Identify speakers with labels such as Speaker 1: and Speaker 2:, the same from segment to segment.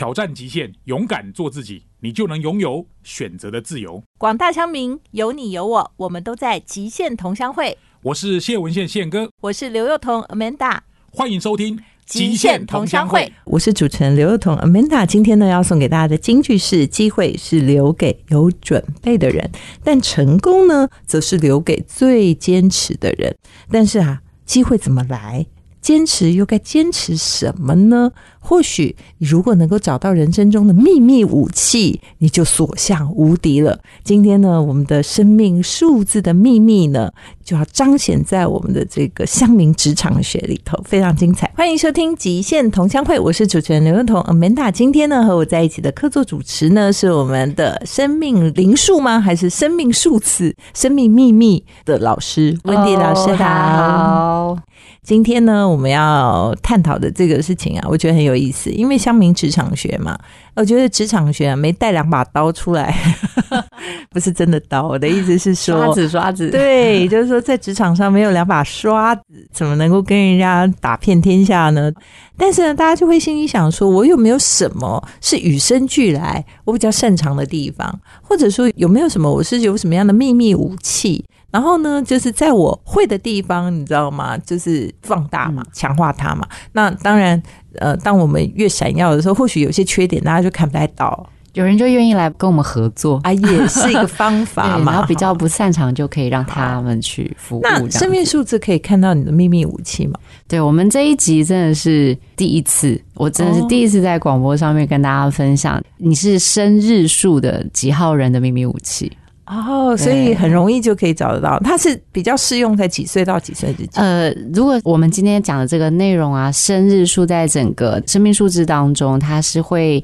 Speaker 1: 挑战极限，勇敢做自己，你就能拥有选择的自由。
Speaker 2: 广大乡民，有你有我，我们都在极限同乡会。
Speaker 1: 我是谢文宪宪哥，
Speaker 2: 我是刘幼彤 Amanda，
Speaker 1: 欢迎收听《
Speaker 2: 极限同乡会》。
Speaker 3: 我是主持人刘幼彤 Amanda。今天呢，要送给大家的金句是：机会是留给有准备的人，但成功呢，则是留给最坚持的人。但是啊，机会怎么来？坚持又该坚持什么呢？或许你如果能够找到人生中的秘密武器，你就所向无敌了。今天呢，我们的生命数字的秘密呢，就要彰显在我们的这个乡民职场学里头，非常精彩。欢迎收听《极限同乡会》，我是主持人刘润彤 Amanda。今天呢，和我在一起的客座主持呢，是我们的生命灵数吗？还是生命数字、生命秘密的老师温迪老师？
Speaker 4: 好。
Speaker 3: 今天呢，我们要探讨的这个事情啊，我觉得很有意思，因为乡民职场学嘛，我觉得职场学没带两把刀出来，不是真的刀。我的意思是说，
Speaker 4: 刷子刷子，
Speaker 3: 对，就是说在职场上没有两把刷子，怎么能够跟人家打遍天下呢？但是呢，大家就会心里想说，我有没有什么是与生俱来我比较擅长的地方，或者说有没有什么我是有什么样的秘密武器？然后呢，就是在我会的地方，你知道吗？就是放大嘛，强化它嘛。那当然，呃，当我们越闪耀的时候，或许有些缺点大家就看不太到，
Speaker 4: 有人就愿意来跟我们合作
Speaker 3: 啊，也是一个 方法嘛。
Speaker 4: 然后比较不擅长，就可以让他们去服务。
Speaker 3: 那生命数字可以看到你的秘密武器吗？
Speaker 4: 对我们这一集真的是第一次，我真的是第一次在广播上面跟大家分享，你是生日数的几号人的秘密武器。
Speaker 3: 哦，所以很容易就可以找得到。它是比较适用在几岁到几岁之间。
Speaker 4: 呃，如果我们今天讲的这个内容啊，生日数在整个生命数字当中，它是会。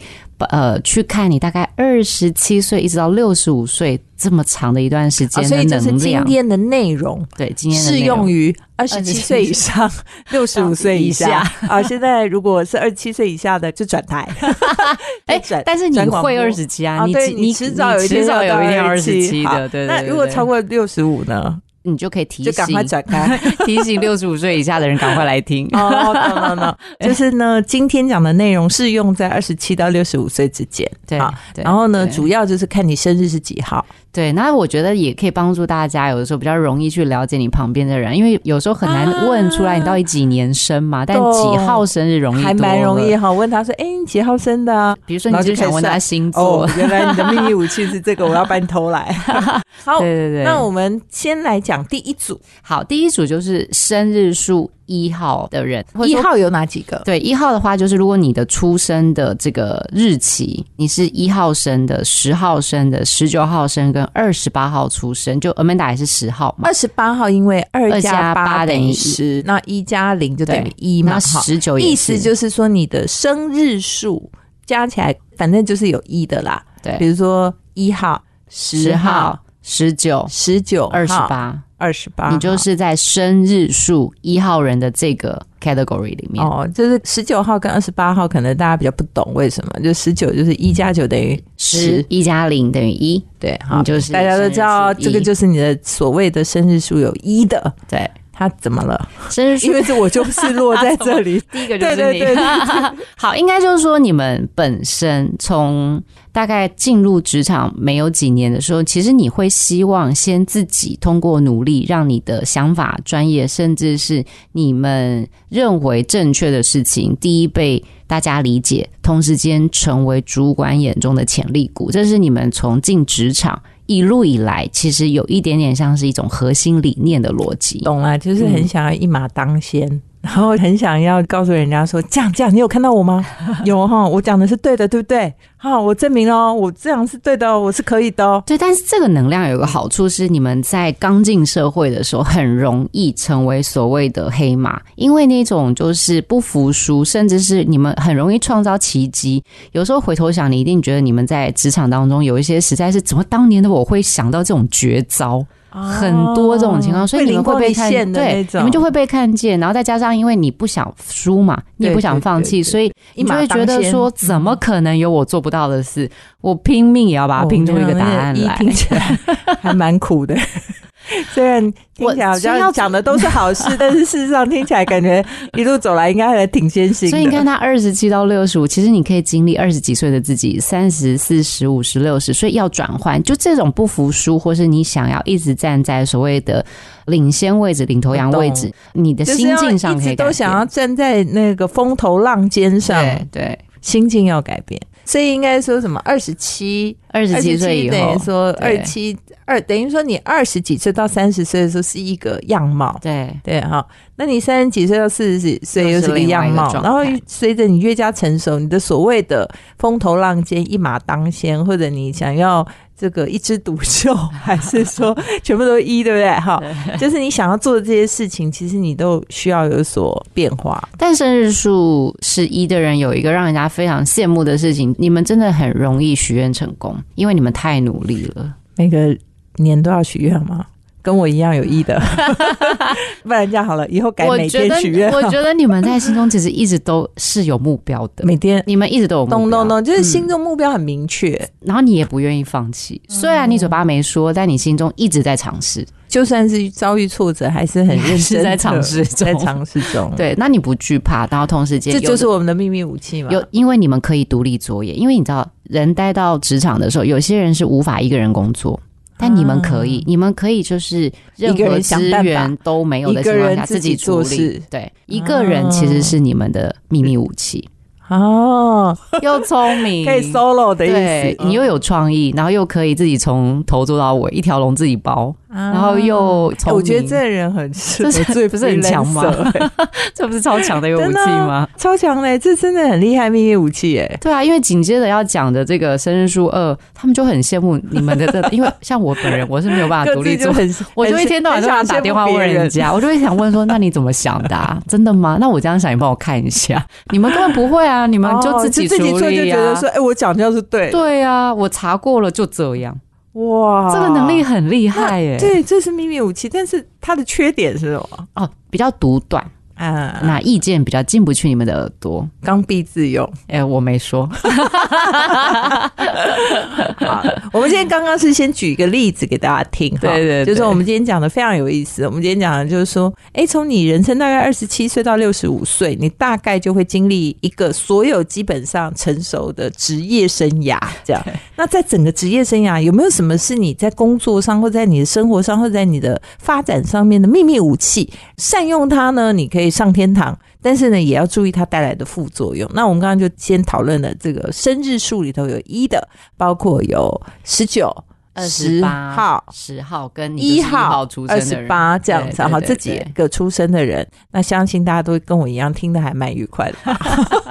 Speaker 4: 呃，去看你大概二十七岁一直到六十五岁这么长的一段时间的能
Speaker 3: 量。今天的内容
Speaker 4: 对，今天
Speaker 3: 适用于二十七岁以上、六十五岁以下 啊。现在如果是二十七岁以下的，就转台。
Speaker 4: 哎，但是你会二十七啊？你
Speaker 3: 你迟早有一天
Speaker 4: 有一天
Speaker 3: 二十
Speaker 4: 七的。对，
Speaker 3: 那如果超过六十五呢？
Speaker 4: 你就可以提醒，
Speaker 3: 就赶快展开，
Speaker 4: 提醒六十五岁以下的人赶快来听。
Speaker 3: 哦，no no no，就是呢，今天讲的内容适用在二十七到六十五岁之间。
Speaker 4: 对，
Speaker 3: 然后呢，主要就是看你生日是几号。
Speaker 4: 对，那我觉得也可以帮助大家，有的时候比较容易去了解你旁边的人，因为有时候很难问出来你到底几年生嘛，但几号生日容易，
Speaker 3: 还蛮容易哈。问他说：“哎，你几号生的？”
Speaker 4: 比如说，你就想问他星座，
Speaker 3: 原来你的秘密武器是这个，我要把你偷来。好，
Speaker 4: 对对对。
Speaker 3: 那我们先来讲第一组。
Speaker 4: 好，第一组就是生日数。一号的人，
Speaker 3: 一号有哪几个？
Speaker 4: 对，一号的话就是，如果你的出生的这个日期，你是一号生的、十号生的、十九号生跟二十八号出生，就 Amanda 也是十号嘛。
Speaker 3: 二十八号因为二加八等于十，那一加零就等于一嘛。
Speaker 4: 十九
Speaker 3: 意思就是说你的生日数加起来，反正就是有一的啦。
Speaker 4: 对，
Speaker 3: 比如说一号、
Speaker 4: 十号、十九、
Speaker 3: 十九、
Speaker 4: 二十八。
Speaker 3: 二十八，
Speaker 4: 你就是在生日数一号人的这个 category 里面。
Speaker 3: 哦，就是十九号跟二十八号，可能大家比较不懂为什么，就十九就是一加九等于十，
Speaker 4: 一加零等于一，
Speaker 3: 对，好，就是大家都知道这个就是你的所谓的生日数有一的，
Speaker 4: 对。
Speaker 3: 他怎么了？
Speaker 4: 生日
Speaker 3: 因为这我就是落在这里，
Speaker 4: 第一个就是你。好，应该就是说你们本身从大概进入职场没有几年的时候，其实你会希望先自己通过努力，让你的想法、专业，甚至是你们认为正确的事情，第一被大家理解，同时间成为主管眼中的潜力股。这是你们从进职场。一路以来，其实有一点点像是一种核心理念的逻辑，
Speaker 3: 懂了，就是很想要一马当先。然后很想要告诉人家说，这样这样，你有看到我吗？有哈，我讲的是对的，对不对？好，我证明哦我这样是对的，我是可以的。
Speaker 4: 对，但是这个能量有个好处是，你们在刚进社会的时候，很容易成为所谓的黑马，因为那种就是不服输，甚至是你们很容易创造奇迹。有时候回头想，你一定觉得你们在职场当中有一些实在是怎么当年的我会想到这种绝招。很多这种情况，所以你们会被看对，你们就会被看见，然后再加上因为你不想输嘛，你也不想放弃，所以你就会觉得说，怎么可能有我做不到的事？我拼命也要把它拼出一个答案来，
Speaker 3: 听起来还蛮苦的。虽然听起来好像讲的都是好事，但是事实上听起来感觉一路走来应该还挺艰辛。
Speaker 4: 所以你看，他二十七到六十五，其实你可以经历二十几岁的自己，三十四十五十六十，所以要转换，就这种不服输，或是你想要一直站在所谓的领先位置、领头羊位置，你的心境上可以。
Speaker 3: 都想要站在那个风头浪尖上，
Speaker 4: 对对，
Speaker 3: 心境要改变。所以应该说什么？二十七，
Speaker 4: 二十七岁以
Speaker 3: 等于
Speaker 4: 后，
Speaker 3: 说二
Speaker 4: 对
Speaker 3: 七二，等于说你二十几岁到三十岁的时候是一个样貌，
Speaker 4: 对
Speaker 3: 对哈。那你三十几岁到四十几岁又是
Speaker 4: 一个状态
Speaker 3: 然后随着你越加成熟，你的所谓的风头浪尖、一马当先，或者你想要这个一枝独秀，还是说 全部都一，对不对？哈，就是你想要做的这些事情，其实你都需要有所变化。
Speaker 4: 但生日数是一的人有一个让人家非常羡慕的事情，你们真的很容易许愿成功，因为你们太努力了。
Speaker 3: 每个年都要许愿吗？跟我一样有意的，不然这样好了，以后改每天许愿。，
Speaker 4: 我觉得你们在心中其实一直都是有目标的，
Speaker 3: 每天
Speaker 4: 你们一直都有目标，
Speaker 3: 咚咚咚，就是
Speaker 4: 嗯
Speaker 3: 心中目标很明确。
Speaker 4: 然后你也不愿意放弃。虽然你嘴巴没说，但你心中一直在尝试。
Speaker 3: 就算是遭遇挫折，还是很认真
Speaker 4: 在尝试
Speaker 3: 在尝试中。，
Speaker 4: 对，那你不惧怕，然后同时间
Speaker 3: 这就是我们的秘密武器嘛。
Speaker 4: 有，因为你们可以独立作业，因为你知道，人待到职场的时候，有些人是无法一个人工作。但你们可以，你们可以就是任何资源都没有的情况下自
Speaker 3: 己
Speaker 4: 己处理。对，一个人其实是你们的秘密武器，
Speaker 3: 哦，
Speaker 4: 又聪明，
Speaker 3: 可以 solo 的意
Speaker 4: 对
Speaker 3: 思。
Speaker 4: 你又有创意，然后又可以自己从头做到尾，一条龙自己包，
Speaker 3: 然
Speaker 4: 然后又聪明。
Speaker 3: 我觉得这个人很适合
Speaker 4: 这是
Speaker 3: 最
Speaker 4: 不是很强吗 这不是超强的一个武器吗？
Speaker 3: 超强嘞，这真的很厉害秘密武器耶。
Speaker 4: 对啊，因为紧接着要讲的这个生日书二，他们就很羡慕你们的这，因为像我本人我是没有办法独立做。我就一天到晚都想打电话问人家，我就会想问说：“那你怎么想的、啊？真的吗？那我这样想，你帮我看一下。你们根本不会啊，你们就自己
Speaker 3: 自己做就。觉得说，哎，我讲就是对，
Speaker 4: 对啊，我查过了，就这样。
Speaker 3: 哇，
Speaker 4: 这个能力很厉害耶。
Speaker 3: 对，这是秘密武器，但是它的缺点是什么？
Speaker 4: 哦，比较独断，
Speaker 3: 啊，
Speaker 4: 那意见比较进不去你们的耳朵。
Speaker 3: 刚愎自用。
Speaker 4: 哎、我没说。
Speaker 3: 好，我们今天刚刚是先举一个例子给大家听，
Speaker 4: 对对
Speaker 3: 就是我们今天讲的非常有意思。我们今天讲的就是说，哎，从你人生大概二十七岁到六十五岁，你大概就会经历一个所有基本上成熟的职业生涯。这样，那在整个职业生涯，有没有什么是你在工作上，或在你的生活上，或在你的发展上面的秘密武器？善用它呢，你可以上天堂。但是呢，也要注意它带来的副作用。那我们刚刚就先讨论了这个生日数里头有一的，包括有十九、十号、
Speaker 4: 十号跟
Speaker 3: 一
Speaker 4: 号
Speaker 3: 号
Speaker 4: 出、生
Speaker 3: 二十八这样子，好，
Speaker 4: 对对
Speaker 3: 这几个出生的人，那相信大家都跟我一样听得还蛮愉快的吧。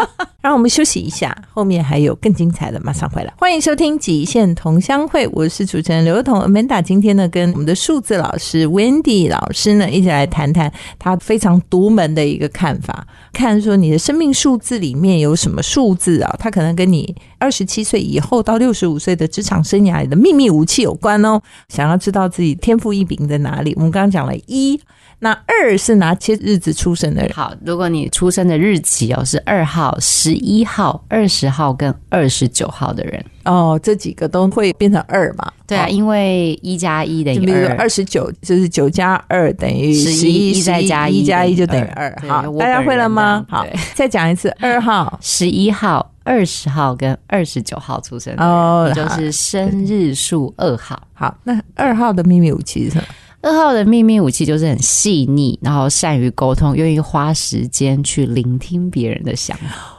Speaker 3: 让我们休息一下，后面还有更精彩的，马上回来。欢迎收听《极限同乡会》，我是主持人刘彤 Amanda。今天呢，跟我们的数字老师 Wendy 老师呢，一起来谈谈他非常独门的一个看法，看说你的生命数字里面有什么数字啊？它可能跟你二十七岁以后到六十五岁的职场生涯里的秘密武器有关哦。想要知道自己天赋异禀在哪里，我们刚刚讲了一，那二是哪些日子出生的人？
Speaker 4: 好，如果你出生的日期哦是二号、十一号、二十号跟二十九号的人，
Speaker 3: 哦，这几个都会变成二嘛？
Speaker 4: 对啊，
Speaker 3: 哦
Speaker 4: 因为一加一等于二，
Speaker 3: 二十九，就是九加二等于十一，
Speaker 4: 一再加一
Speaker 3: 一加一就
Speaker 4: 等于
Speaker 3: 二
Speaker 4: 二。
Speaker 3: 好大家会了吗？好再讲一次，二号
Speaker 4: 十一号、二十号跟二十九号出生的人，就是生日数二号。
Speaker 3: 好，那二号的秘密武器是什么？
Speaker 4: 二号的秘密武器就是很细腻，然后善于沟通，愿意花时间去聆听别人的想法。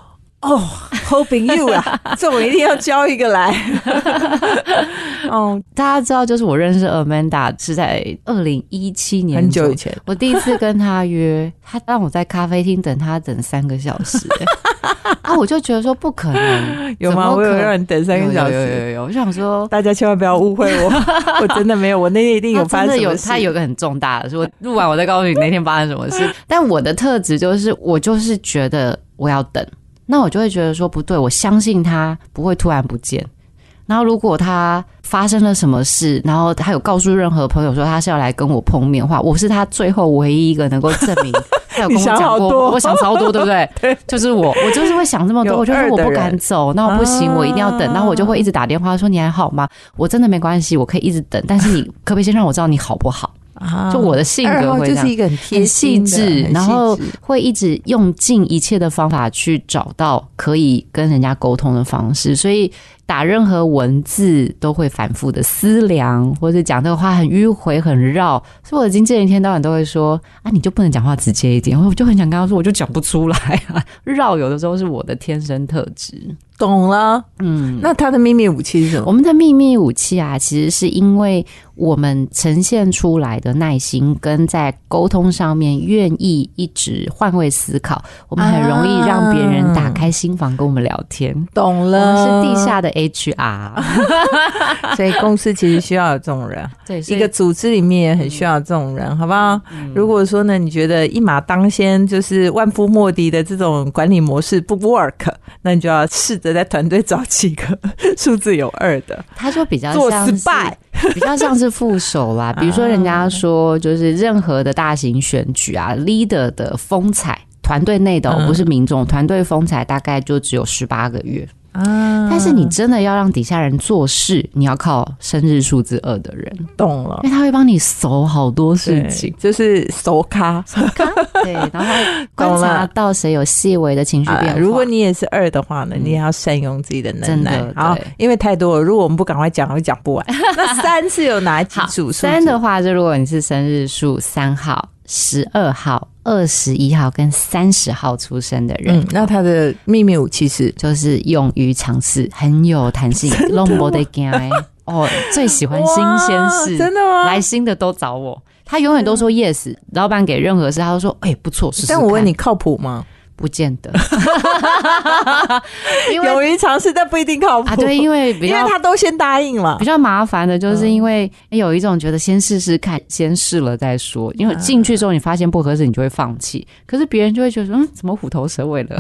Speaker 3: 哦，hoping you 啊，这我一定要教一个来。哦，
Speaker 4: 大家知道，就是我认识 Amanda 是在二零一七年
Speaker 3: 很久以前，
Speaker 4: 我第一次跟他约，他让我在咖啡厅等他等三个小时、啊，我就觉得说不可能，
Speaker 3: 有吗？我
Speaker 4: 可
Speaker 3: 让你等三个小
Speaker 4: 有有有
Speaker 3: 时。
Speaker 4: 有有，我就想说。
Speaker 3: 大家千万不要误会我，我真的没有，我那天一定有发
Speaker 4: 他真的有。他有个很重大的，说我录完我再告诉你那天发生什么事。但我的特质就是，我就是觉得我要等，那我就会觉得说不对，我相信他不会突然不见。然后如果他发生了什么事，然后他有告诉任何朋友说他是要来跟我碰面的话，我是他最后唯一一个能够证明他有跟我讲过，我想超多，对不对？
Speaker 3: 对，
Speaker 4: 就是我，我就是会想这么多，我就说
Speaker 3: 二的
Speaker 4: 我不敢走，那我不行，我一定要等，
Speaker 3: 啊
Speaker 4: 然后我就会一直打电话说你还好吗？我真的没关系，我可以一直等，但是你 可不可以先让我知道你好不好？
Speaker 3: 啊？
Speaker 4: 就我的性格会这样
Speaker 3: 就是一个很
Speaker 4: 细致，然后会一直用尽一切的方法去找到可以跟人家沟通的方式，所以打任何文字都会反复的思量，或者讲这个话很迂回、很绕。所以我的经纪人一天到晚都会说：“啊，你就不能讲话直接一点？”我就很想跟他说，我就讲不出来啊，绕有的时候是我的天生特质。
Speaker 3: 懂了。
Speaker 4: 嗯，
Speaker 3: 那他的秘密武器是什么？
Speaker 4: 我们的秘密武器啊，其实是因为我们呈现出来的耐心，跟在沟通上面愿意一直换位思考，我们很容易让别人打开心房跟我们聊天。
Speaker 3: 懂
Speaker 4: 我
Speaker 3: 了，
Speaker 4: 们是地下的 HR，
Speaker 3: 所以公司其实需要有这种人，
Speaker 4: 对，
Speaker 3: 一个组织里面也很需要这种人，好不好？如果说呢，你觉得一马当先就是万夫莫敌的这种管理模式不 work，那你就要试着在团队找几个 数字有二的，
Speaker 4: 他就比较
Speaker 3: 做
Speaker 4: 像是
Speaker 3: spy
Speaker 4: 比较像是副手啦。比如说，人家说就是任何的大型选举啊，leader 的风采。团队内的、不是民众，团队风采大概就只有十八个月，
Speaker 3: 啊
Speaker 4: 但是你真的要让底下人做事，你要靠生日数字二的人，
Speaker 3: 懂了
Speaker 4: 因。为他会帮你搜好多事情，
Speaker 3: 就是搜咖
Speaker 4: 对，然后会观察到谁有细微的情绪变
Speaker 3: 啊。
Speaker 4: 化。
Speaker 3: 如果你也是二的话呢，你也要善用自己的能耐
Speaker 4: 真的
Speaker 3: 好
Speaker 4: 对，
Speaker 3: 因为太多了，如果我们不赶快讲，会讲不完。那三是有哪几
Speaker 4: 好
Speaker 3: 组数？
Speaker 4: 三的话，就如果你是生日数三号、十二号、二十一号跟三十号出生的人。
Speaker 3: 嗯，那他的秘密武器是
Speaker 4: 就是勇于尝试，很有弹性，弄不得惊欸 哦，最喜欢新鲜事，
Speaker 3: 真的吗？
Speaker 4: 来新的都找我。他永远都说 yes，老板给任何事，他都说哎、不错，试试
Speaker 3: 但我问你，，靠谱吗？
Speaker 4: 不见得，因为
Speaker 3: 勇于尝试，但不一定靠谱
Speaker 4: 啊，对，因为比
Speaker 3: 因为他都先答应了
Speaker 4: 比。较麻烦的，
Speaker 3: 嗯
Speaker 4: 就是因为有一种觉得先试试看，先试了再说。因为进去之后你发现不合适，你就会放弃。可是别人就会觉得说，嗯，怎么虎头蛇尾了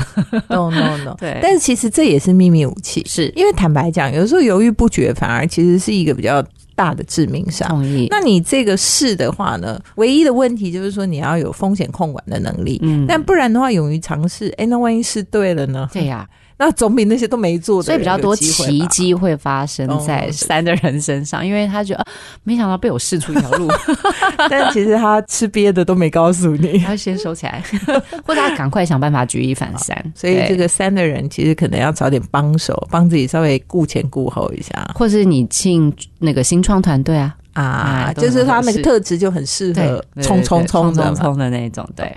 Speaker 3: ？no no no，
Speaker 4: 对
Speaker 3: 但是其实这也是秘密武器，
Speaker 4: 是
Speaker 3: 因为坦白讲，有时候犹豫不决，反而其实是一个比较大的致命伤。
Speaker 4: 同意。
Speaker 3: 那你这个试的话呢，唯一的问题就是说你要有风险控管的能力。
Speaker 4: 嗯
Speaker 3: 但不然的话，勇于尝试，哎，那万一试对了呢？
Speaker 4: 对呀、
Speaker 3: 那总比那些都没做的
Speaker 4: 所以比较多。奇迹会发生在
Speaker 3: 哦
Speaker 4: 三的人身上，因为他觉得、啊没想到被我试出一条路，
Speaker 3: 但其实他吃瘪的都没告诉你，
Speaker 4: 他先收起来，或者他赶快想办法举一反三。
Speaker 3: 所以这个三的人其实可能要找点帮手，帮自己稍微顾前顾后一下
Speaker 4: 或是你进那个新创团队啊，
Speaker 3: 啊，就是他那个特质就很适合，冲冲冲。
Speaker 4: 冲冲的那种，对。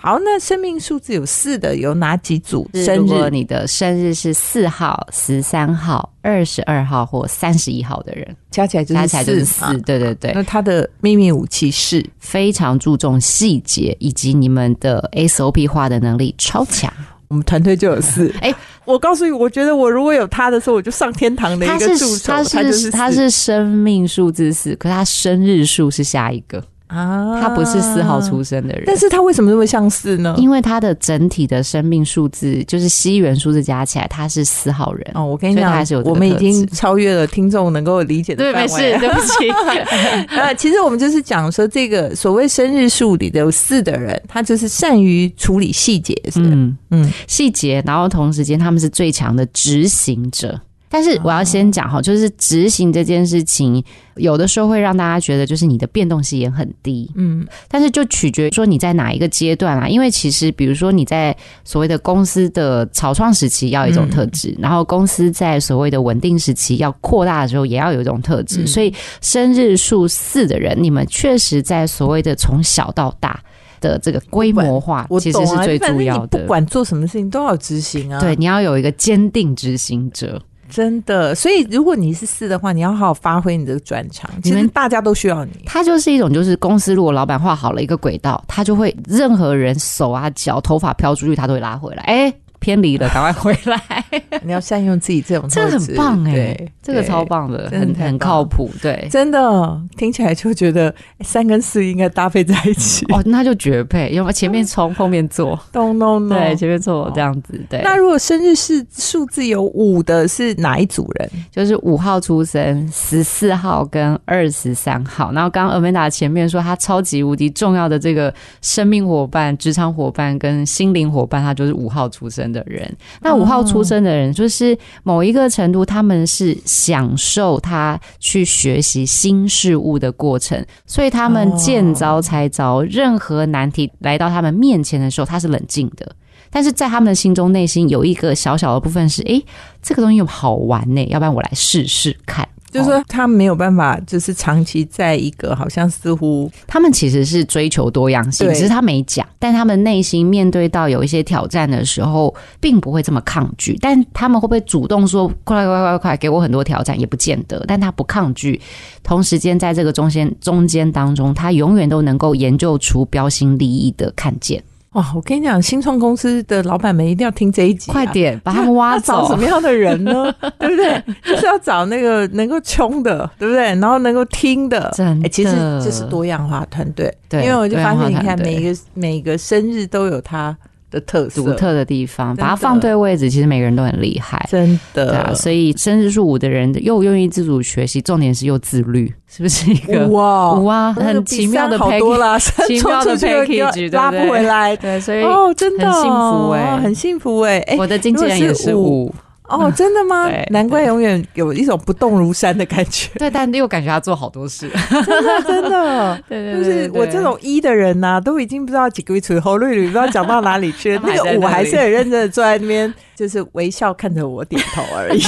Speaker 3: 好，那生命数字有四的有哪几组？
Speaker 4: 如果
Speaker 3: 日
Speaker 4: 你的生日是四号、十三号、二十二号或三十一号的人，
Speaker 3: 加起来就是
Speaker 4: 加起来就是四
Speaker 3: 嘛。
Speaker 4: 对对对，
Speaker 3: 那他的秘密武器是
Speaker 4: 非常注重细节以及你们的 SOP 化的能力超强。
Speaker 3: 我们团队就有四。
Speaker 4: 哎
Speaker 3: 我告诉你，我觉得我如果有他的时候，我就上天堂的一个助手。
Speaker 4: 他
Speaker 3: 是
Speaker 4: 他是生命数字四，可他生日数是下一个，
Speaker 3: 啊
Speaker 4: 他不是四号出生的人。
Speaker 3: 但是他为什么那么像四呢？
Speaker 4: 因为他的整体的生命数字就是西元数字加起来，他是四号人。
Speaker 3: 哦，我跟你讲
Speaker 4: 还是有，
Speaker 3: 我们已经超越了听众能够理解的
Speaker 4: 对，
Speaker 3: 范围。
Speaker 4: 没事，对不起。
Speaker 3: 啊，其实我们就是讲说，这个所谓生日数里的有四的人，他就是善于处理细节，嗯
Speaker 4: 嗯细节，然后同时间他们是最强的执行者。但是我要先讲哈，就是执行这件事情，有的时候会让大家觉得就是你的变动性也很低，
Speaker 3: 嗯
Speaker 4: 但是就取决于说你在哪一个阶段啦。因为其实比如说你在所谓的公司的草创时期要有一种特质，然后公司在所谓的稳定时期要扩大的时候也要有一种特质。
Speaker 3: 嗯
Speaker 4: 所以生日数四的人，你们确实在所谓的从小到大的这个规模化，其实是最重要的。
Speaker 3: 你不管做什么事情都要执行啊。
Speaker 4: 对，，你要有一个坚定执行者。
Speaker 3: 真的。所以如果你是四的话，你要好好发挥你的专长。其实大家都需要你。
Speaker 4: 他就是一种，就是公司如果老板画好了一个轨道，他就会任何人手啊脚头发飘出去，他都会拉回来。哎、偏离了，赶快回来。
Speaker 3: 你要善用自己这种
Speaker 4: 这个很棒哎、
Speaker 3: 对，
Speaker 4: 这个超棒的，很很靠谱。对，
Speaker 3: 真的听起来就觉得三跟四应该搭配在一起。
Speaker 4: 哦，那就绝配，要么前面冲，后面做，
Speaker 3: 咚咚咚。
Speaker 4: 对，前面做这样子，对。
Speaker 3: 那如果生日是数字有五的，是哪一组人？
Speaker 4: 就是五号出生，十四号跟二十三号。然后刚刚 Amanda 前面说，他超级无敌重要的这个生命伙伴、职场伙伴跟心灵伙伴，他就是五号出生的人。那五号出生的人，就是某一个程度，他们是享受他去学习新事物的过程，所以他们见招拆招，任何难题来到他们面前的时候，他是冷静的。但是在他们的心中、内心有一个小小的部分是：诶，这个东西好玩呢，要不然我来试试看。
Speaker 3: 就是说他没有办法，就是长期在一个好像似乎
Speaker 4: 他们其实是追求多样性，只是他没讲，但他们内心面对到有一些挑战的时候，并不会这么抗拒。但他们会不会主动说“快快快快快，给我很多挑战”？也不见得。但他不抗拒，同时间在这个中间中间当中，他永远都能够研究出标新立异的看见。
Speaker 3: 哇！我跟你讲，新创公司的老板们一定要听这一集啊、
Speaker 4: 快点把他们挖
Speaker 3: 走找
Speaker 4: 走
Speaker 3: 什么！样的人呢？对不对？就是要找那个能够冲的，对不对？然后能够听的，
Speaker 4: 真的
Speaker 3: 哎其实这是多样化团队。
Speaker 4: 对
Speaker 3: 因为我就发现，你看每一个每个生日都有它的特色，
Speaker 4: 独特的地方，把它放对位置，其实每个人都很厉害。
Speaker 3: 真的。
Speaker 4: 对啊，所以生日数五的人又愿意自主学习，重点是又自律，是不是一个
Speaker 3: 哇
Speaker 4: 五啊？很奇妙的 package 奇妙的 package，对
Speaker 3: 拉不回来。
Speaker 4: 对，所以
Speaker 3: 哦，真的
Speaker 4: 很幸福欸
Speaker 3: 哦很幸福哎哎
Speaker 4: 我的经纪人也是五，
Speaker 3: 哦，真的吗
Speaker 4: 对？
Speaker 3: 难怪永远有一种不动如山的感觉，
Speaker 4: 对，但又感觉他做好多事，
Speaker 3: 真的真的。
Speaker 4: 对
Speaker 3: 就是我这种一的人呐、都已经不知道几个月出后绿绿，不知道讲到哪里去 那个五
Speaker 4: 还
Speaker 3: 是很认真的坐在那边，就是微笑看着我点头而已。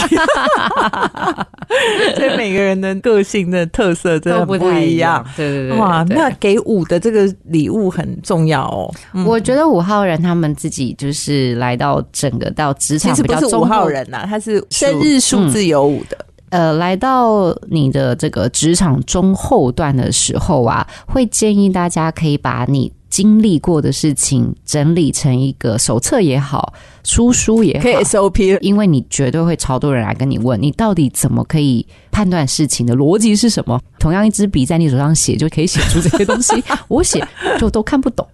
Speaker 3: 所以每个人的个性的特色真的
Speaker 4: 都不
Speaker 3: 不一
Speaker 4: 太样
Speaker 3: 样。。
Speaker 4: 对对对，
Speaker 3: 哇，那给五的这个礼物很重要哦。嗯
Speaker 4: 我觉得五号人他们自己就是来到整个到职场
Speaker 3: 其实不是五号人呐、他是生日数字有五的。
Speaker 4: 呃，来到你的这个职场中后段的时候啊，会建议大家可以把你经历过的事情整理成一个手册也好，书书也好，
Speaker 3: 可以 SOP
Speaker 4: 因为你绝对会超多人来跟你问，你到底怎么可以判断事情的逻辑是什么？同样一支笔在你手上写就可以写出这些东西，我写就都看不懂。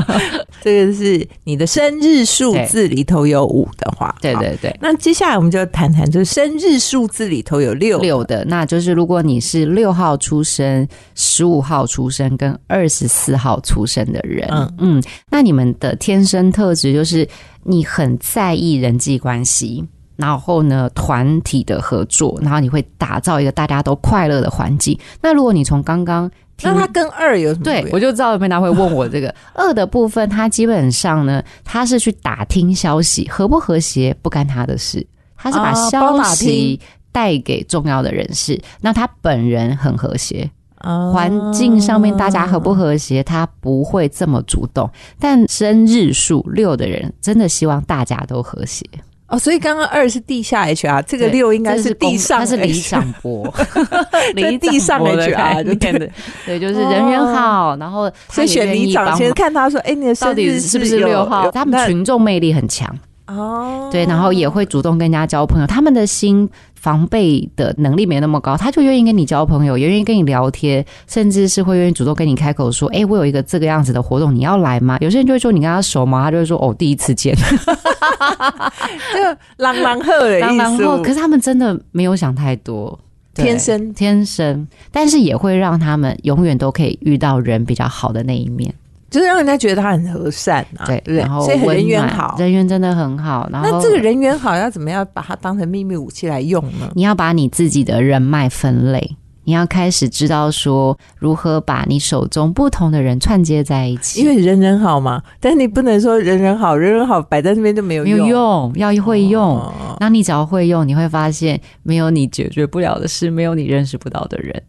Speaker 3: 这个是你的生日数字里头有五的话，
Speaker 4: 对对对。
Speaker 3: 那接下来我们就谈谈，就是生日数字里头有六。
Speaker 4: 六的，那就是如果你是六号出生、十五号出生跟二十四号出生的人，
Speaker 3: 嗯。
Speaker 4: 嗯那你们的天生特质就是你很在意人际关系，然后呢团体的合作，然后你会打造一个大家都快乐的环境。那如果你从刚刚听
Speaker 3: 那它跟二有什么
Speaker 4: 对我就知道梅达会问我这个 二的部分，他基本上呢，他是去打听消息，和不和谐不干他的事，他是把消息带给重要的人士。那他本人很和谐，
Speaker 3: 啊
Speaker 4: 环境上面大家和不和谐，他不会这么主动。但生日数六的人，真的希望大家都和谐。
Speaker 3: 哦，所以刚刚二是地下 HR，这个
Speaker 4: 对
Speaker 3: 六应该
Speaker 4: 是
Speaker 3: 地上
Speaker 4: 是李长博，
Speaker 3: 离地上
Speaker 4: 的
Speaker 3: HR 就对
Speaker 4: 念的，对，就是人缘好，然后
Speaker 3: 所以选李长先看他说，哎，你的
Speaker 4: 到底是不是
Speaker 3: 有
Speaker 4: 六号？他们群众魅力很强，
Speaker 3: 哦，
Speaker 4: 对，然后也会主动跟人家交朋友。他们的心防备的能力没那么高，他就愿意跟你交朋友，也愿意跟你聊天，甚至是会愿意主动跟你开口说：“哎、我有一个这个样子的活动，你要来吗？”有些人就会说：“你跟他熟吗？”他就会说：“哦，第一次见。
Speaker 3: 就朗朗赫的”意思。
Speaker 4: 然后，可是他们真的没有想太多。
Speaker 3: 天生
Speaker 4: 天生，但是也会让他们永远都可以遇到人比较好的那一面，
Speaker 3: 就是让人家觉得他很和善啊，
Speaker 4: 对，
Speaker 3: 对
Speaker 4: 然后？
Speaker 3: 所以人缘好。
Speaker 4: 人缘真的很好。然后
Speaker 3: 那这个人缘好要怎么样把它当成秘密武器来用呢？
Speaker 4: 你要把你自己的人脉分类，你要开始知道说如何把你手中不同的人串接在一起，
Speaker 3: 因为人人好嘛，但你不能说人人好，人人好摆在那边就没有
Speaker 4: 没有
Speaker 3: 用。
Speaker 4: 用，要会用。
Speaker 3: 哦
Speaker 4: 那你只要会用，你会发现没有你解决不了的事，没有你认识不到的人。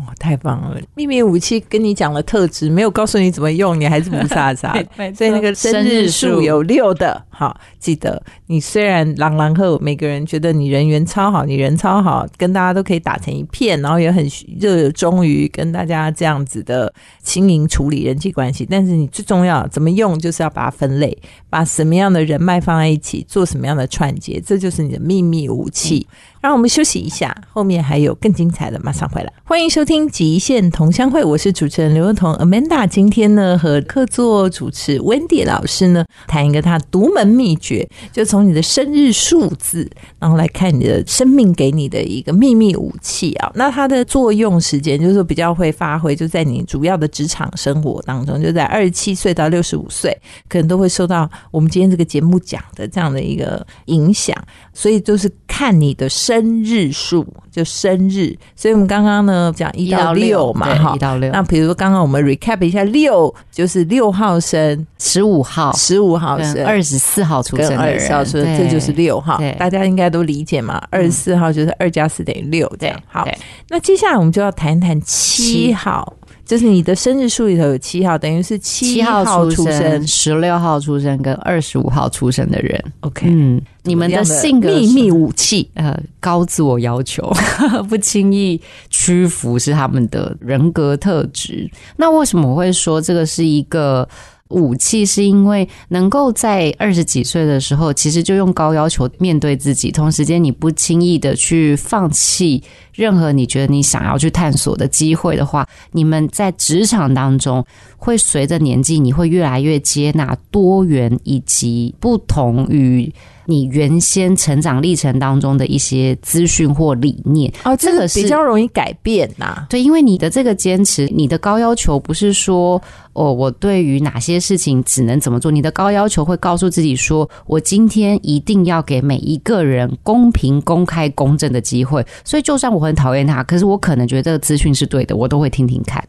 Speaker 3: 哦，太棒了！秘密武器跟你讲了特质，没有告诉你怎么用，你还是不飒飒。所以那个生日数有六的，好，记得你虽然朗朗后，每个人觉得你人缘超好，你人超好，跟大家都可以打成一片，然后也很热衷于跟大家这样子的经营处理人际关系。但是你最重要怎么用，就是要把它分类，把什么样的人脉放在一起，做什么样的串接，这就是你的秘密武器。让我们休息一下，后面还有更精彩的，马上回来。欢迎收听听《极限同乡会》，我是主持人刘若彤 Amanda。今天呢，和客座主持 Wendy 老师呢，谈一个他独门秘诀，就从你的生日数字，然后来看你的生命给你的一个秘密武器啊。那它的作用时间，就是比较会发挥，就在你主要的职场生活当中，就在二十七岁到六十五岁，可能都会受到我们今天这个节目讲的这样的一个影响。所以就是看你的生日数，就生日。所以我们刚刚呢讲一到六嘛，哈。
Speaker 4: 一，到六，
Speaker 3: 那比如说刚刚我们 recap 一下，六就是六号生，
Speaker 4: 十五号。
Speaker 3: 十五号生，
Speaker 4: 二十四号出生
Speaker 3: 二十号生，这就是六号
Speaker 4: 对，
Speaker 3: 大家应该都理解嘛。二十四号就是二加四等于六，这样。好。那接下来我们就要谈一谈七号，就是你的生日数里头有七号，等于是七
Speaker 4: 七号出
Speaker 3: 生。
Speaker 4: 十六号出生跟二十五号出生的人
Speaker 3: ，OK，
Speaker 4: 嗯，你们的性格
Speaker 3: 秘密武器，
Speaker 4: 呃，高自我要求，不轻易屈服是他们的人格特质。那为什么我会说这个是一个武器？是因为能够在二十几岁的时候，其实就用高要求面对自己，同时间你不轻易的去放弃任何你觉得你想要去探索的机会的话，你们在职场当中会随着年纪，你会越来越接纳多元以及不同于你原先成长历程当中的一些资讯或理念。
Speaker 3: 哦，这个
Speaker 4: 是
Speaker 3: 比较容易改变呐。
Speaker 4: 对，因为你的这个坚持，你的高要求不是说哦，我对于哪些事情只能怎么做，你的高要求会告诉自己说，我今天一定要给每一个人公平、公开、公正的机会。所以，就算我很讨厌他，可是我可能觉得这个资讯是对的，我都会听听看。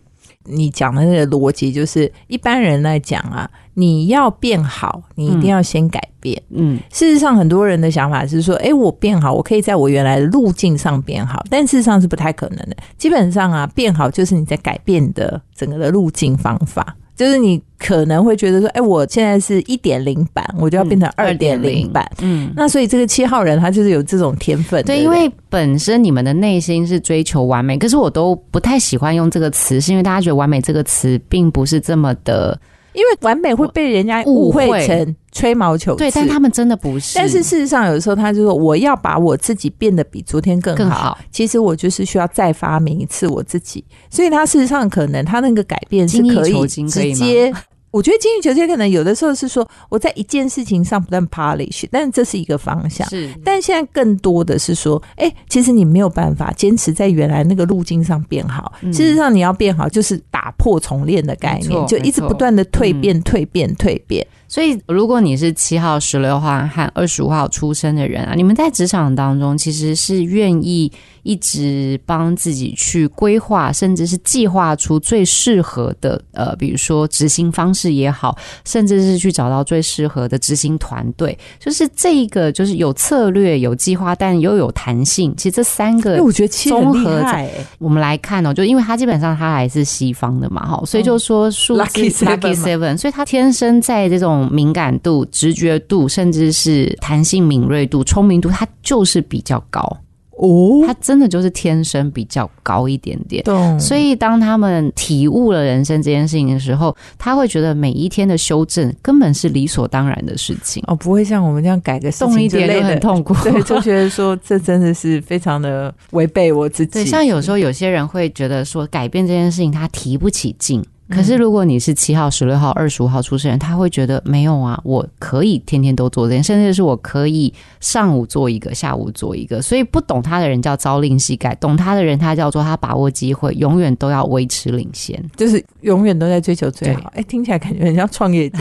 Speaker 3: 你讲的那个逻辑就是，一般人来讲啊，你要变好，你一定要先改变。
Speaker 4: 嗯，
Speaker 3: 事实上，很多人的想法是说，诶，我变好，我可以在我原来的路径上变好，但事实上是不太可能的。基本上啊，变好就是你在改变的整个的路径方法。就是你可能会觉得说，哎、我现在是一点零版，我就要变成二点零版。
Speaker 4: 嗯，
Speaker 3: 那所以这个七号人他就是有这种天分，
Speaker 4: 对，
Speaker 3: 对对，
Speaker 4: 因为本身你们的内心是追求完美，可是我都不太喜欢用这个词，是因为大家觉得完美这个词并不是这么的
Speaker 3: 因为完美会被人家误会成吹毛求疵，
Speaker 4: 对，但他们真的不是。
Speaker 3: 但是事实上，有的时候他就说我要把我自己变得比昨天更好。
Speaker 4: 更好
Speaker 3: 其实我就是需要再发明一次我自己，所以他事实上可能他那个改变是可以直接。我觉得精益求精可能有的时候是说我在一件事情上不断 polish，但这是一个方向。
Speaker 4: 是
Speaker 3: 但现在更多的是说，哎、其实你没有办法坚持在原来那个路径上变好。
Speaker 4: 嗯
Speaker 3: 事实上，你要变好，就是打破重练的概念，就一直不断的蜕变、蜕变、蜕变。
Speaker 4: 所以，如果你是七号、十六号和二十五号出生的人啊，你们在职场当中其实是愿意一直帮自己去规划，甚至是计划出最适合的呃，比如说执行方式也好，甚至是去找到最适合的执行团队，就是这一个就是有策略、有计划，但又有弹性。其实这三个
Speaker 3: 哎、我觉得七
Speaker 4: 综合
Speaker 3: 害、哎
Speaker 4: 我们来看哦，就因为他基本上他来自西方的嘛，哈，所以就说数字
Speaker 3: Lucky seven 嘛
Speaker 4: lucky seven，所以他天生在这种敏感度、直觉度，甚至是弹性敏锐度、聪明度，它就是比较高，
Speaker 3: 哦，
Speaker 4: 他真的就是天生比较高一点点。
Speaker 3: 懂，
Speaker 4: 所以，当他们体悟了人生这件事情的时候，他会觉得每一天的修正根本是理所当然的事情，
Speaker 3: 哦，不会像我们这样改个事
Speaker 4: 动一点就
Speaker 3: 情之类的
Speaker 4: 很痛苦。
Speaker 3: 对，就觉得说这真的是非常的违背我自己。
Speaker 4: 对，像有时候有些人会觉得说改变这件事情他提不起劲。
Speaker 3: 嗯
Speaker 4: 可是如果你是七号、十六号、二十五号出生人，他会觉得没有啊，我可以天天都做这件，甚至是我可以上午做一个，下午做一个。所以不懂他的人叫朝令夕改，懂他的人他叫做他把握机会，永远都要维持领先。
Speaker 3: 就是永远都在追求最好。哎，听起来感觉很像创业家，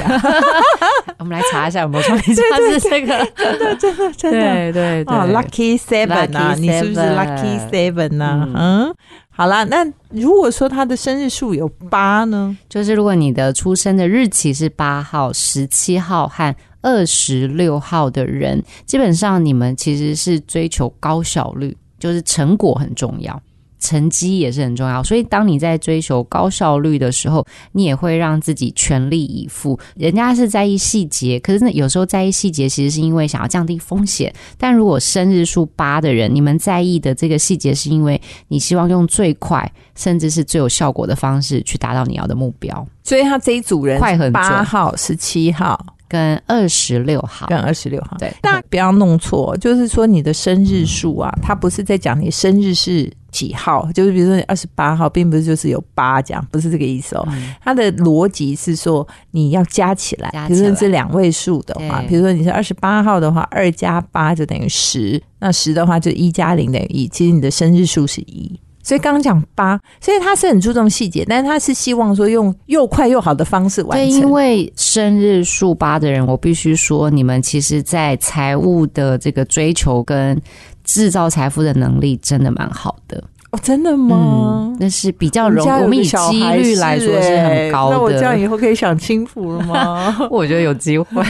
Speaker 4: 我们来查一下有没有创业家是这个，
Speaker 3: 真的真的真的。
Speaker 4: 对对对
Speaker 3: 哦，Lucky Seven 啊你是不是 Lucky Seven 啊？
Speaker 4: 嗯
Speaker 3: 嗯，好啦，那如果说他的生日数有八呢？
Speaker 4: 就是如果你的出生的日期是八号、十七号和二十六号的人，基本上你们其实是追求高效率，就是成果很重要。成绩也是很重要，所以当你在追求高效率的时候，你也会让自己全力以赴。人家是在意细节，可是那有时候在意细节，其实是因为想要降低风险。但如果生日数八的人，你们在意的这个细节，是因为你希望用最快，甚至是最有效果的方式去达到你要的目标。
Speaker 3: 所以他这一组人
Speaker 4: 快很准
Speaker 3: 八号、十七号
Speaker 4: 跟二十六号，
Speaker 3: 跟二十六号。
Speaker 4: 对，
Speaker 3: 大家不要弄错，就是说你的生日数啊，它不是在讲你生日是几号，就是比如说你二十八号，并不是就是有八这样，不是这个意思哦。它的逻辑是说你要加起来，比如说是两位数的话，比如说你是二十八号的话，二加八就等于十，那十的话就一加零等于一，其实你的生日数是一。所以刚刚讲八，所以他是很注重细节，但是他是希望说用又快又好的方式完
Speaker 4: 对，因为生日数八的人，我必须说，你们其实，在财务的这个追求跟制造财富的能力，真的蛮好的。
Speaker 3: 哦，真的吗？
Speaker 4: 那是比较容，
Speaker 3: 我们家有
Speaker 4: 我们以几率来说是
Speaker 3: 欸
Speaker 4: 很高的
Speaker 3: 那我这样。以后可以享清福了吗？
Speaker 4: 我觉得有机会，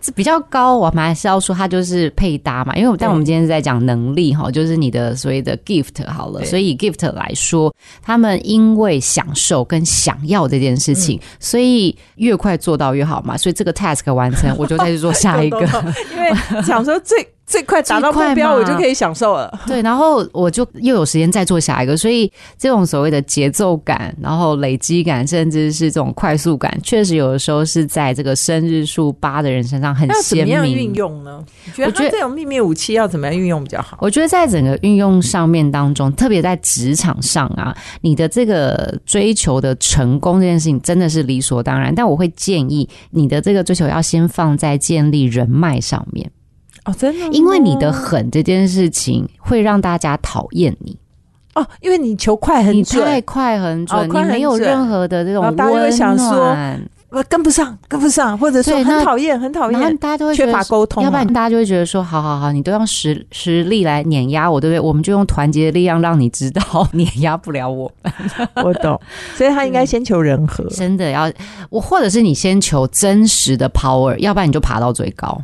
Speaker 4: 是 比较高。我们还是要说，它就是配搭嘛。因为但我们今天是在讲能力哈，就是你的所谓的 gift 好了。所以以 gift 来说，他们因为享受跟想要这件事
Speaker 3: 嗯
Speaker 4: 情，所以越快做到越好嘛。所以这个 task 完成，我就再去做下一个。
Speaker 3: 因为想说最最快达到目标，我就可以享受了。
Speaker 4: 对，然后我就又有时间再做下一个，所以这种所谓的节奏感，然后累积感，甚至是这种快速感，确实有的时候是在这个生日数八的人身上很鲜明
Speaker 3: 样运。用呢？你觉得
Speaker 4: 我觉得
Speaker 3: 他这种秘密武器要怎么样运用比较好？
Speaker 4: 我觉得在整个运用上面当中，特别在职场上啊，你的这个追求的成功这件事情真的是理所当然。但我会建议你的这个追求要先放在建立人脉上面，
Speaker 3: 哦，真的，
Speaker 4: 因为你的狠这件事情会让大家讨厌你。
Speaker 3: 哦，因为你求快很
Speaker 4: 你太，快很准，你没有任何的这种
Speaker 3: 大家就会
Speaker 4: 温
Speaker 3: 想说
Speaker 4: 暖，
Speaker 3: 我跟不上，跟不上，或者说很讨厌，很讨
Speaker 4: 然后
Speaker 3: 厌，
Speaker 4: 大家都会
Speaker 3: 缺。乏沟通啊，
Speaker 4: 要不然大家就会觉得说，好好好，你都用实实力来碾压我，对不对？我们就用团结的力量让你知道碾压不了我。
Speaker 3: 我懂，所以他应该先求人和。
Speaker 4: 真的要我，或者是你先求真实的 power，要不然你就爬到最高，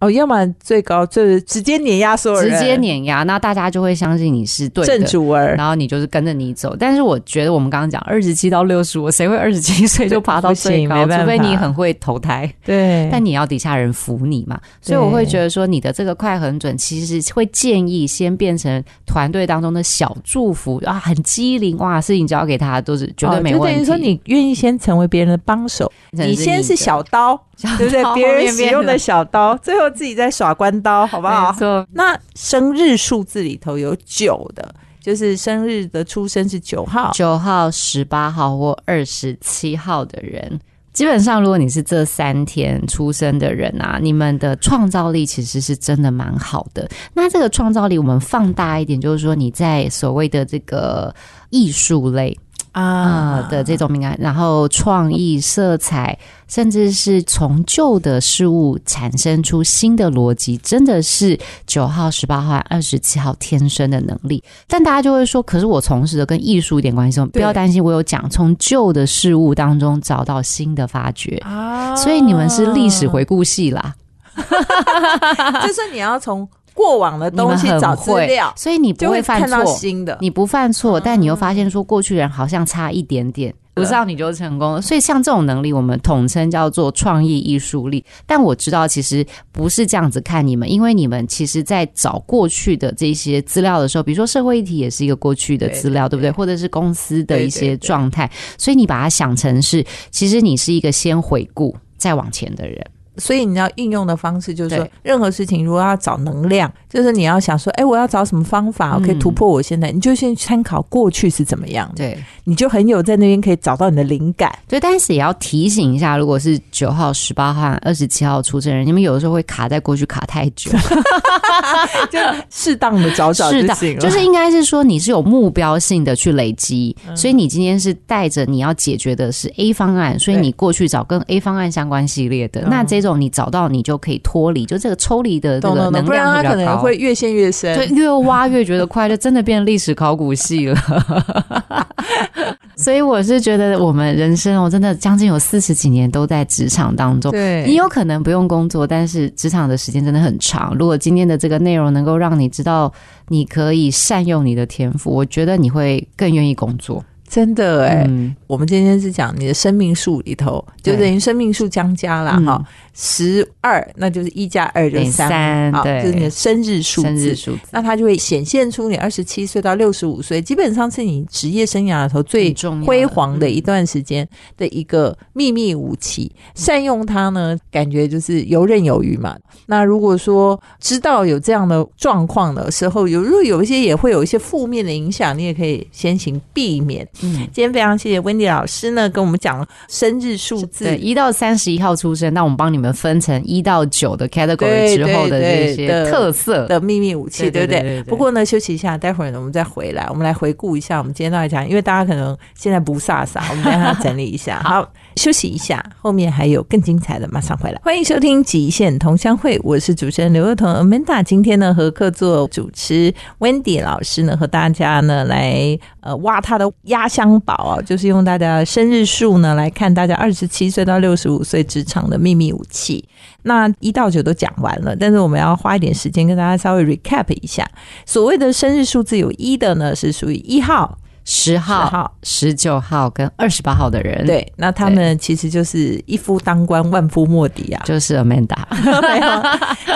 Speaker 3: 哦，要么最高就是直接碾压所有人，
Speaker 4: 直接碾压，那大家就会相信你是对的
Speaker 3: 正
Speaker 4: 的。
Speaker 3: 主儿。
Speaker 4: 然后你就是跟着你走，但是我觉得我们刚刚讲二十七到六十五，谁会二十七岁就爬到最高？除非你很会投胎。
Speaker 3: 对，
Speaker 4: 但你要底下人服你嘛，所以我会觉得说，你的这个快很准，其实会建议先变成团队当中的小祝福啊，很机灵哇，事情交给他都是绝对没
Speaker 3: 哦、
Speaker 4: 问题。
Speaker 3: 就等于说你愿意先成为别人的帮手，你先是小刀，
Speaker 4: 小
Speaker 3: 对不对？别人用的小刀，最后自己在耍关刀，好不好
Speaker 4: 没？错，
Speaker 3: 那生日数字里头有九的，就是生日的出生是九号，
Speaker 4: 九号、十八号或二十七号的人。基本上，如果你是这三天出生的人啊，你们的创造力其实是真的蛮好的。那这个创造力，我们放大一点，就是说你在所谓的这个艺术类，啊、的这种敏感，然后创意、色彩，甚至是从旧的事物产生出新的逻辑，真的是九号、十八号、二十七号天生的能力。但大家就会说，可是我从事的跟艺术一点关系都，不要担心，我有讲从旧的事物当中找到新的发掘，
Speaker 3: 啊。
Speaker 4: 所以你们是历史回顾系啦，
Speaker 3: 就是你要从过往的东西找资
Speaker 4: 会
Speaker 3: 料，，
Speaker 4: 所以你不会犯错。
Speaker 3: 新的。
Speaker 4: 你不犯错，但你又发现说过去人好像差一点点，不知道你就成功了。所以像这种能力，我们统称叫做创意艺术力。但我知道其实不是这样子看你们，因为你们其实在找过去的这些资料的时候，比如说社会议题也是一个过去的资料，对不对？或者是公司的一些状态，所以你把它想成是，其实你是一个先回顾再往前的人。
Speaker 3: 所以你要运用的方式就是说，任何事情如果要找能量，就是你要想说，哎，我要找什么方法，我可以
Speaker 4: 嗯
Speaker 3: 突破我现在，你就先参考过去是怎么样。的，
Speaker 4: 对。
Speaker 3: 你就很有在那边可以找到你的灵感。
Speaker 4: 对，但是也要提醒一下，如果是九号、十八号、二十七号出生人，你们有的时候会卡在过去卡太久。
Speaker 3: 就适当的找找就行，了。
Speaker 4: 就是应该是说你是有目标性的去累积，
Speaker 3: 嗯。
Speaker 4: 所以你今天是带着你要解决的是 A 方案，所以你过去找跟 A 方案相关系列的，
Speaker 3: 嗯。
Speaker 4: 那这种你找到你就可以脱离，就这个抽离的能
Speaker 3: 不然它可能。
Speaker 4: 会
Speaker 3: 越陷越深。
Speaker 4: 对，越挖越觉得快乐，真的变历史考古系了。所以我是觉得，我们人生哦，真的将近有四十几年都在职场当中。
Speaker 3: 对，
Speaker 4: 你有可能不用工作，但是职场的时间真的很长。如果今天的这个内容能够让你知道你可以善用你的天赋，我觉得你会更愿意工作。
Speaker 3: 真的哎、
Speaker 4: 嗯，
Speaker 3: 我们今天是讲你的生命数里头，就等于生命数相加啦
Speaker 4: 嗯
Speaker 3: 哈，十二那就是一加二就
Speaker 4: 等于
Speaker 3: 是三，
Speaker 4: 对
Speaker 3: 就是你的生日数字。
Speaker 4: 生日数字
Speaker 3: 那它就会显现出你二十七岁到六十五岁，基本上是你职业生涯里头最辉煌的一段时间的一个秘密武器。善用它呢，感觉就是游刃有余嘛。那如果说知道有这样的状况的时候，有如果有一些也会有一些负面的影响，你也可以先行避免。
Speaker 4: 嗯，
Speaker 3: 今天非常谢谢温迪老师呢，跟我们讲生日数字。
Speaker 4: 对，一到三十一号出生，那我们帮你们分成一到九的 category 之后的这些
Speaker 3: 的
Speaker 4: 特色。
Speaker 3: 的秘密武器，
Speaker 4: 对
Speaker 3: 对不对？不过呢，休息一下，待会儿呢，我们再回来，我们来回顾一下我们今天到底讲，因为大家可能现在不飒飒，我们让他整理一下。好，休息一下，后面还有更精彩的，马上回来。欢迎收听《极限同乡会》，我是主持人刘幼彤 Amanda。今天呢，和客座主持 Wendy 老师呢，和大家呢来呃挖他的压香宝啊，就是用大家的生日数呢来看大家二十七岁到六十五岁职场的秘密武器。那一到九都讲完了，但是我们要花一点时间跟大家稍微 recap 一下。所谓的生日数字有一的呢，是属于一号、
Speaker 4: 十号、
Speaker 3: 号
Speaker 4: 十九号跟二十八号的人，，
Speaker 3: 对，那他们其实就是一夫当关，万夫莫敌啊。
Speaker 4: 就是 Amanda。
Speaker 3: 没有，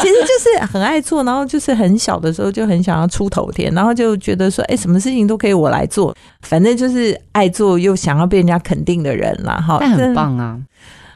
Speaker 3: 其实就是很爱做，然后就是很小的时候就很想要出头天，然后就觉得说，哎，什么事情都可以我来做，反正就是爱做又想要被人家肯定的人啦，哈，
Speaker 4: 那很，棒啊！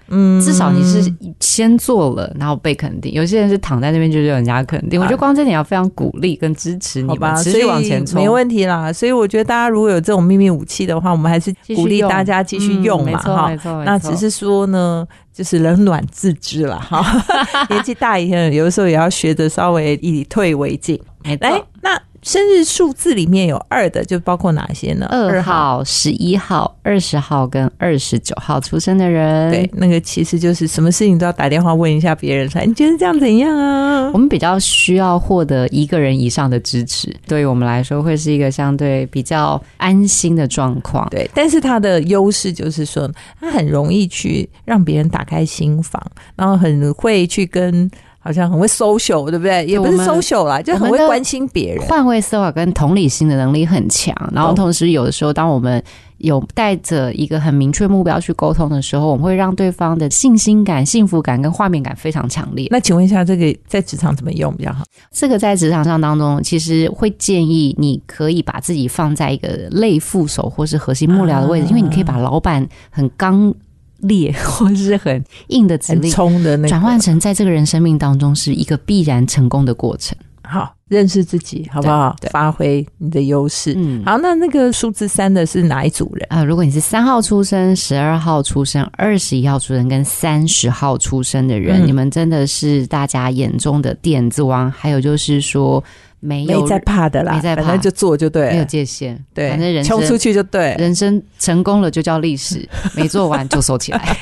Speaker 3: 嗯
Speaker 4: 至少你是先做了，然后被肯定。有些人是躺在那边就有人家肯定，我觉得光这点要非常鼓励跟支持你
Speaker 3: 好吧，所以
Speaker 4: 续往前冲。
Speaker 3: 没问题啦。所以我觉得大家如果有这种秘密武器的话，我们还是鼓励大家继续用
Speaker 4: 没错
Speaker 3: 哈、
Speaker 4: 没错
Speaker 3: 那只是说呢，就是冷暖自知了哈。年纪大一点，有的时候也要学着稍微以退为进。
Speaker 4: 没错，
Speaker 3: 那生日数字里面有二的，就包括哪些呢？
Speaker 4: 二号、十一号、二十号跟二十九号出生的人，
Speaker 3: 对，，那个其实就是什么事情都要打电话问一下别人，说你觉得这样怎样啊
Speaker 4: 我？们比较需要获得一个人以上的支持，对于我们来说会是一个相对比较安心的状况。
Speaker 3: 对，但是它的优势就是说，它很容易去让别人打开心房，然后很会去跟，好像很会 social，对不对？也不是 social 啦，就很会关心别人。
Speaker 4: 换位思考跟同理心的能力很强，然后同时有的时候，当我们有带着一个很明确目标去沟通的时候，我们会让对方的信心感、幸福感跟画面感非常强烈。
Speaker 3: 那请问一下，这个在职场怎么用比较好？
Speaker 4: 这个在职场上当中，其实会建议你可以把自己放在一个类副手或是核心幕僚的位置，
Speaker 3: 啊
Speaker 4: 因为你可以把老板很刚烈 或是很硬的指
Speaker 3: 很
Speaker 4: 令
Speaker 3: 冲的那个
Speaker 4: 转换成在这个人生命当中是一个必然成功的过程。
Speaker 3: 好，认识自己，好不好？发挥你的优势。
Speaker 4: 嗯。
Speaker 3: 好，那那个数字三的是哪一组人？
Speaker 4: 呃，如果你是三号出生、十二号出生、二十一号出生跟三十号出生的人，
Speaker 3: 嗯
Speaker 4: 你们真的是大家眼中的点子王。还有就是说，没有
Speaker 3: 在怕的啦，
Speaker 4: 没在怕
Speaker 3: 反正就做就对
Speaker 4: 没有，界限，
Speaker 3: 对，
Speaker 4: 反正人生
Speaker 3: 冲出去就对。
Speaker 4: 人生成功了就叫历史，没做完就收起来。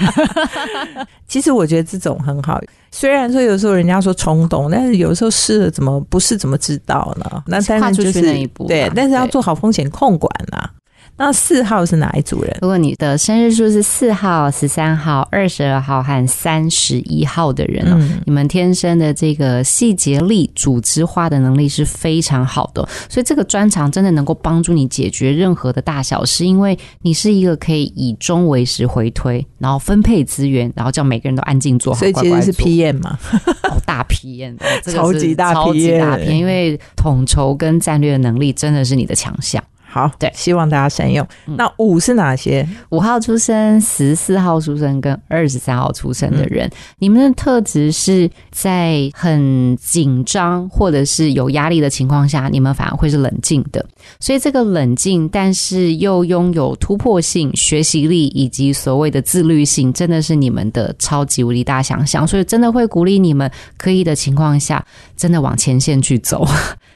Speaker 3: 其实我觉得这种很好，虽然说有时候人家说冲动，但是有时候试了怎么不是怎么知道呢？那但
Speaker 4: 跨出去
Speaker 3: 是就是
Speaker 4: 那一步嘛
Speaker 3: 对，但是要做好风险控管啦。那四号是哪一组人？
Speaker 4: 如果你的生日数是四号、十三号、二十二号和三十一号的人哦，
Speaker 3: 嗯，
Speaker 4: 你们天生的这个细节力、组织化的能力是非常好的，所以这个专长真的能够帮助你解决任何的大小事，因为你是一个可以以终为始回推，然后分配资源，然后叫每个人都安静做好，
Speaker 3: 所以其实是 PM 嘛，
Speaker 4: 哦大 PM，，哦这个
Speaker 3: 超级大
Speaker 4: 超级
Speaker 3: PM
Speaker 4: 因为统筹跟战略的能力真的是你的强项。
Speaker 3: 好，
Speaker 4: 对
Speaker 3: 希望大家善用。
Speaker 4: 嗯
Speaker 3: 那五是哪些？
Speaker 4: 五号出生、十四号出生跟二十三号出生的人，你们的特质是在很紧张或者是有压力的情况下，你们反而会是冷静的。所以这个冷静，但是又拥有突破性、学习力以及所谓的自律性，真的是你们的超级无敌大想象。所以真的会鼓励你们可以的情况下，真的往前线去走。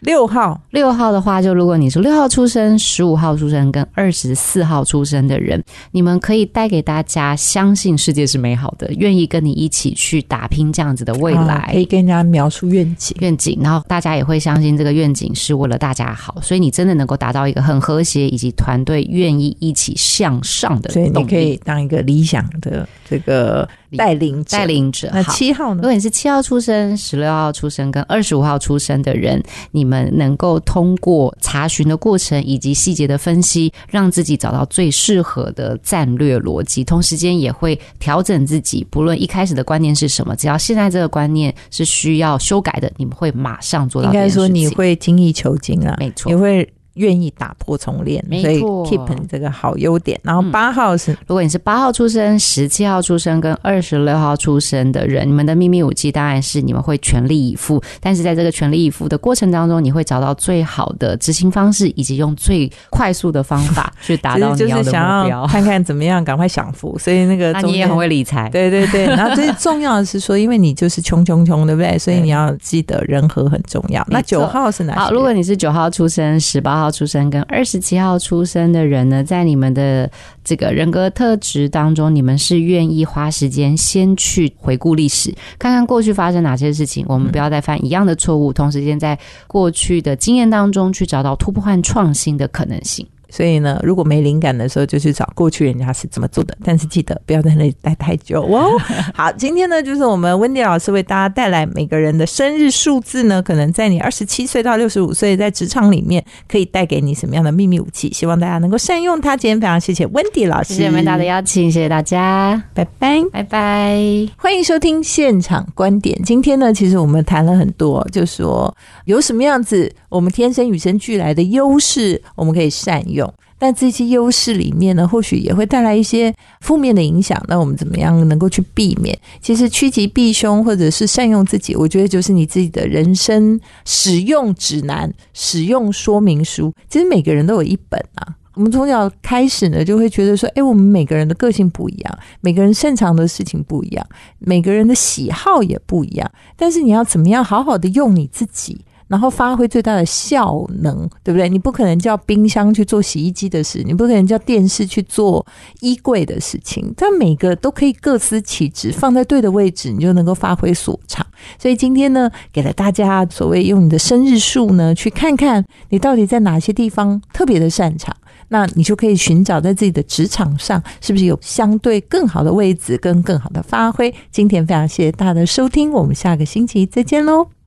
Speaker 3: 六号
Speaker 4: 六号的话，就如果你是六号出生、十五号出生跟二十四号出生的人，你们可以带给大家相信世界是美好的，愿意跟你一起去打拼这样子的未来。
Speaker 3: 啊可以跟人家描述愿景。
Speaker 4: 愿景，然后大家也会相信这个愿景是为了大家好，所以你真的能够达到一个很和谐以及团队愿意一起向上的
Speaker 3: 所以。你可以当一个理想的这个带领者
Speaker 4: 带。领者。
Speaker 3: 那七号呢？
Speaker 4: 如果你是七号出生、十六号出生跟二十五号出生的人，你们能够通过查询的过程以及细节的分析，让自己找到最适合的战略逻辑，同时间也会调整自己。不论一开始的观念是什么，只要现在这个观念是需要修改的，你们会马上做到
Speaker 3: 应。该说你会精益求精啊，
Speaker 4: 没错
Speaker 3: 你会愿意打破重练，
Speaker 4: 没
Speaker 3: 所以
Speaker 4: 错
Speaker 3: keep 你这个好优点。然后
Speaker 4: 嗯
Speaker 3: 八号是
Speaker 4: 如果你是八号出生、十七号出生跟二十六号出生的人，你们的秘密武器当然是你们会全力以赴，但是在这个全力以赴的过程当中，你会找到最好的执行方式，以及用最快速的方法 去达到你要的目标。
Speaker 3: 要看看怎么样赶快享福，所以那个
Speaker 4: 那你也很会理财，
Speaker 3: 对对对，然后最重要的是说，因为你就是穷穷穷，对不对？所以你要记得人和很重要。那九号是哪些？
Speaker 4: 好，如果你是九号出生、十八号出生跟二十七号出生的人呢，在你们的这个人格特质当中，你们是愿意花时间先去回顾历史，看看过去发生哪些事情，我们不要再犯一样的错误，同时间在过去的经验当中去找到突破和创新的可能性。
Speaker 3: 所以呢，如果没灵感的时候，就去找过去人家是怎么做的。但是记得不要在那里待太久哦。好，今天呢，就是我们温迪老师为大家带来每个人的生日数字呢，可能在你二十七岁到六十五岁，在职场里面可以带给你什么样的秘密武器？希望大家能够善用它。今天非常谢谢温迪老师，
Speaker 4: 谢谢美达的邀请，谢谢大家，
Speaker 3: 拜拜。
Speaker 4: 拜拜。
Speaker 3: 欢迎收听现场观点。今天呢，其实我们谈了很多，就说有什么样子我们天生与生俱来的优势，我们可以善用。但这些优势里面呢，或许也会带来一些负面的影响。那我们怎么样能够去避免？其实趋吉避凶，或者是善用自己，我觉得就是你自己的人生使用指南、使用说明书。其实每个人都有一本啊。我们从小开始呢，就会觉得说，哎，我们每个人的个性不一样，每个人擅长的事情不一样，每个人的喜好也不一样。但是你要怎么样好好的用你自己，然后发挥最大的效能，对不对？你不可能叫冰箱去做洗衣机的事，你不可能叫电视去做衣柜的事情。但每个都可以各司其职，放在对的位置，你就能够发挥所长。所以今天呢，给了大家所谓用你的生日数呢，去看看你到底在哪些地方特别的擅长。那你就可以寻找在自己的职场上，是不是有相对更好的位置跟更好的发挥？今天非常谢谢大家的收听，我们下个星期再见喽。